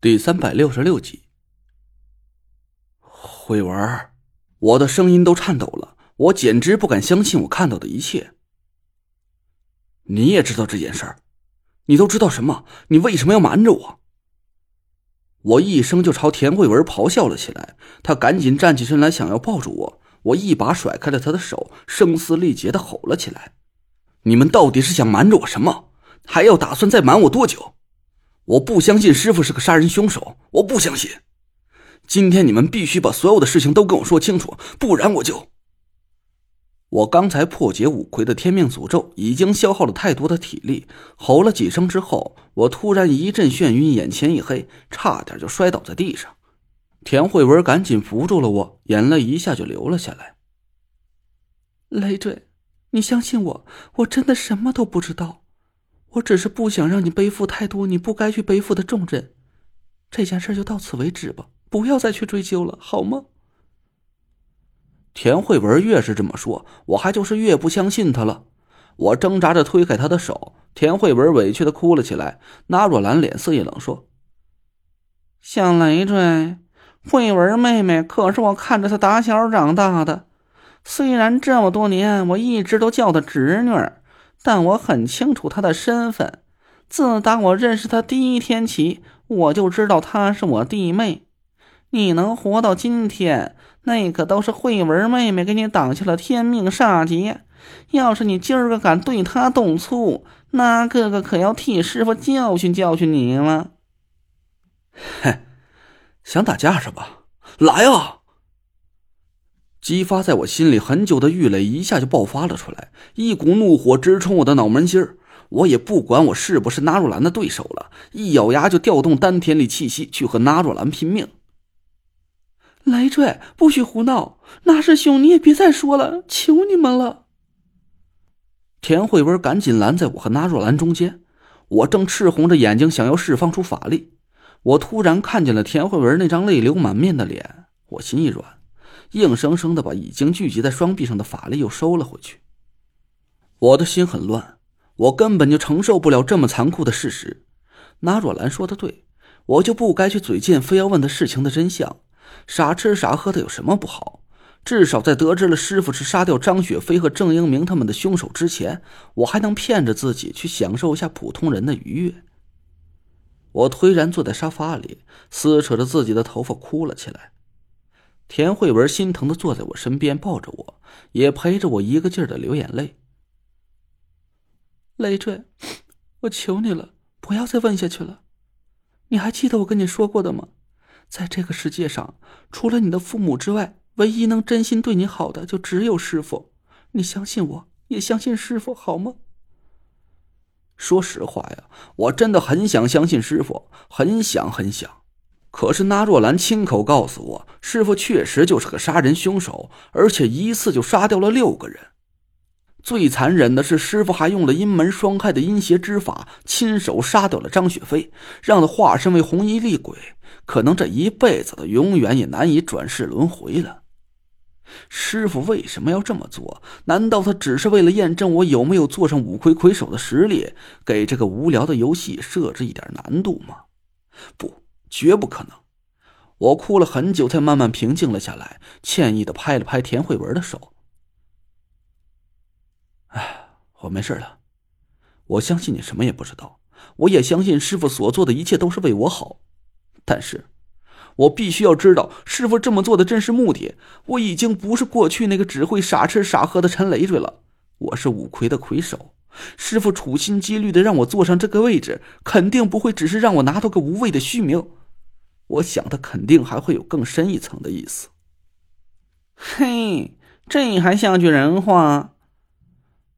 第三百六十六集，慧文，我的声音都颤抖了，我简直不敢相信我看到的一切。你也知道这件事儿，你都知道什么？你为什么要瞒着我？我一声就朝田慧文咆哮了起来，他赶紧站起身来，想要抱住我，我一把甩开了他的手，声嘶力竭的吼了起来：“你们到底是想瞒着我什么？还要打算再瞒我多久？”我不相信师傅是个杀人凶手，我不相信。今天你们必须把所有的事情都跟我说清楚，不然我就……我刚才破解五魁的天命诅咒，已经消耗了太多的体力，吼了几声之后，我突然一阵眩晕，眼前一黑，差点就摔倒在地上。田慧文赶紧扶住了我，眼泪一下就流了下来。累赘，你相信我，我真的什么都不知道。我只是不想让你背负太多你不该去背负的重任，这件事就到此为止吧，不要再去追究了，好吗？田慧文越是这么说，我还就是越不相信他了。我挣扎着推开他的手，田慧文委屈的哭了起来。那若兰脸色一冷，说：“小累赘，慧文妹妹可是我看着她打小长大的，虽然这么多年我一直都叫她侄女。”但我很清楚他的身份，自打我认识他第一天起，我就知道她是我弟妹。你能活到今天，那可都是慧文妹妹给你挡下了天命煞劫。要是你今儿个敢对她动粗，那哥哥可要替师傅教训教训你了。哼，想打架是吧？来啊！激发在我心里很久的郁垒一下就爆发了出来，一股怒火直冲我的脑门心儿。我也不管我是不是纳若兰的对手了，一咬牙就调动丹田里气息去和纳若兰拼命。累赘，不许胡闹！那师兄，你也别再说了，求你们了。田慧文赶紧拦在我和纳若兰中间。我正赤红着眼睛想要释放出法力，我突然看见了田慧文那张泪流满面的脸，我心一软。硬生生的把已经聚集在双臂上的法力又收了回去。我的心很乱，我根本就承受不了这么残酷的事实。那若兰说的对，我就不该去嘴贱，非要问他事情的真相。傻吃傻喝的有什么不好？至少在得知了师傅是杀掉张雪飞和郑英明他们的凶手之前，我还能骗着自己去享受一下普通人的愉悦。我颓然坐在沙发里，撕扯着自己的头发，哭了起来。田慧文心疼的坐在我身边，抱着我，也陪着我一个劲儿的流眼泪。累赘，我求你了，不要再问下去了。你还记得我跟你说过的吗？在这个世界上，除了你的父母之外，唯一能真心对你好的就只有师傅。你相信我，也相信师傅，好吗？说实话呀，我真的很想相信师傅，很想很想。可是那若兰亲口告诉我，师傅确实就是个杀人凶手，而且一次就杀掉了六个人。最残忍的是，师傅还用了阴门双开的阴邪之法，亲手杀掉了张雪飞，让他化身为红衣厉鬼，可能这一辈子他永远也难以转世轮回了。师傅为什么要这么做？难道他只是为了验证我有没有坐上五魁魁首的实力，给这个无聊的游戏设置一点难度吗？不。绝不可能！我哭了很久，才慢慢平静了下来，歉意的拍了拍田慧文的手。哎，我没事了。我相信你什么也不知道，我也相信师傅所做的一切都是为我好。但是，我必须要知道师傅这么做的真实目的。我已经不是过去那个只会傻吃傻喝的陈累赘了，我是五魁的魁首。师傅处心积虑的让我坐上这个位置，肯定不会只是让我拿到个无谓的虚名。我想，他肯定还会有更深一层的意思。嘿，这还像句人话？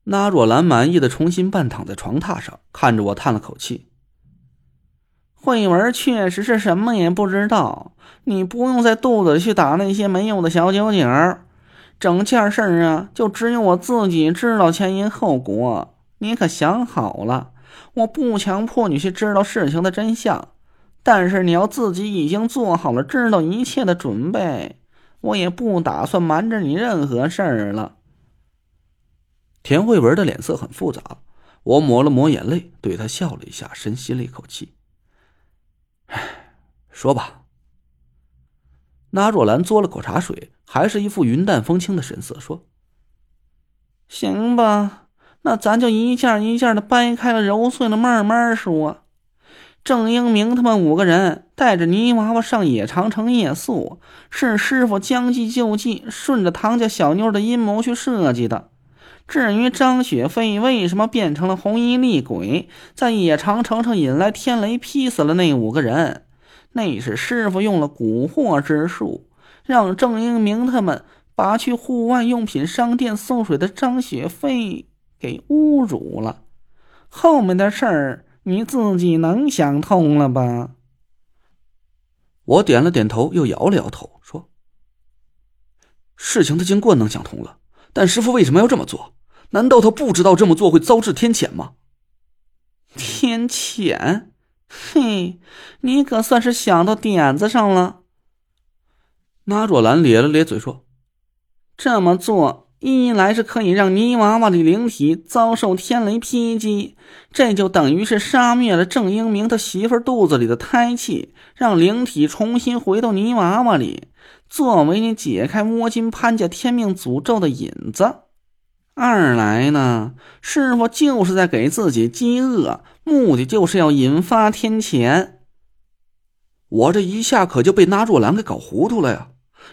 那若兰满意的重新半躺在床榻上，看着我叹了口气。慧文确实是什么也不知道，你不用在肚子里去打那些没用的小九井整件事儿啊，就只有我自己知道前因后果。你可想好了？我不强迫你去知道事情的真相。但是你要自己已经做好了知道一切的准备，我也不打算瞒着你任何事儿了。田慧文的脸色很复杂，我抹了抹眼泪，对他笑了一下，深吸了一口气。唉，说吧。那若兰嘬了口茶水，还是一副云淡风轻的神色，说：“行吧，那咱就一件一件的掰开了揉碎了慢慢说。郑英明他们五个人带着泥娃娃上野长城夜宿，是师傅将计就计，顺着唐家小妞的阴谋去设计的。至于张雪飞为什么变成了红衣厉鬼，在野长城上引来天雷劈死了那五个人。”那是师傅用了蛊惑之术，让郑英明他们把去户外用品商店送水的张雪飞给侮辱了。后面的事儿你自己能想通了吧？我点了点头，又摇了摇头，说：“事情的经过能想通了，但师傅为什么要这么做？难道他不知道这么做会遭致天谴吗？”天谴。嘿，你可算是想到点子上了。那若兰咧了咧嘴说：“这么做，一来是可以让泥娃娃的灵体遭受天雷劈击，这就等于是杀灭了郑英明他媳妇肚子里的胎气，让灵体重新回到泥娃娃里，作为你解开摸金潘家天命诅咒的引子。”二来呢，师傅就是在给自己饥饿，目的就是要引发天谴。我这一下可就被那若兰给搞糊涂了呀！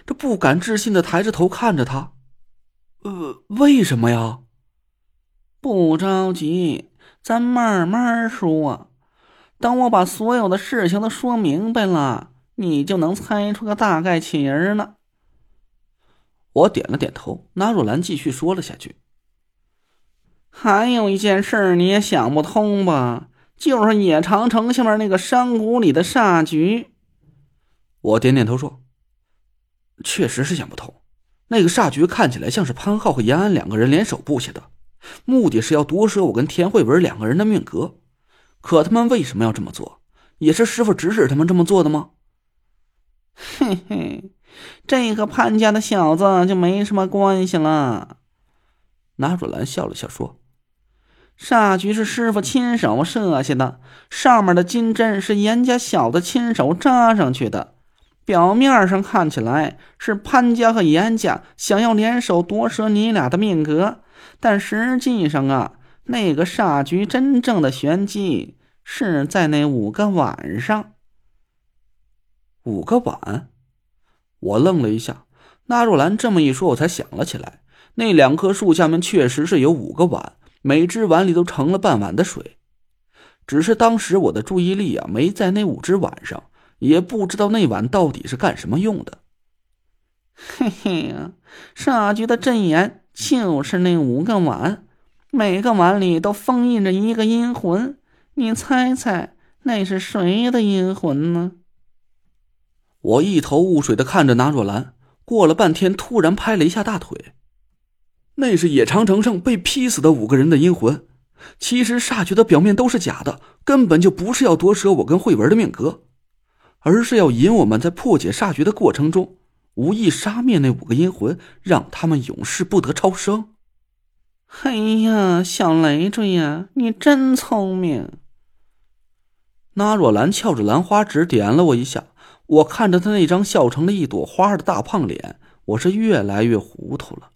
这不敢置信的抬着头看着他，呃，为什么呀？不着急，咱慢慢说。等我把所有的事情都说明白了，你就能猜出个大概情儿了。我点了点头，那若兰继续说了下去。还有一件事你也想不通吧？就是野长城下面那个山谷里的煞局。我点点头说：“确实是想不通。那个煞局看起来像是潘浩和延安两个人联手布下的，目的是要夺舍我跟田慧文两个人的命格。可他们为什么要这么做？也是师傅指使他们这么做的吗？”嘿嘿，这和潘家的小子就没什么关系了。拿若兰笑了笑说。煞局是师傅亲手设下的，上面的金针是严家小子亲手扎上去的。表面上看起来是潘家和严家想要联手夺舍你俩的命格，但实际上啊，那个煞局真正的玄机是在那五个晚上。五个晚，我愣了一下。纳若兰这么一说，我才想了起来，那两棵树下面确实是有五个碗。每只碗里都盛了半碗的水，只是当时我的注意力啊没在那五只碗上，也不知道那碗到底是干什么用的。嘿嘿呀，煞局的阵眼就是那五个碗，每个碗里都封印着一个阴魂，你猜猜那是谁的阴魂呢？我一头雾水的看着那若兰，过了半天，突然拍了一下大腿。那是野长城上被劈死的五个人的阴魂。其实煞局的表面都是假的，根本就不是要夺舍我跟慧文的命格，而是要引我们在破解煞局的过程中，无意杀灭那五个阴魂，让他们永世不得超生。哎呀，小累赘呀，你真聪明。那若兰翘着兰花指点了我一下，我看着她那张笑成了一朵花的大胖脸，我是越来越糊涂了。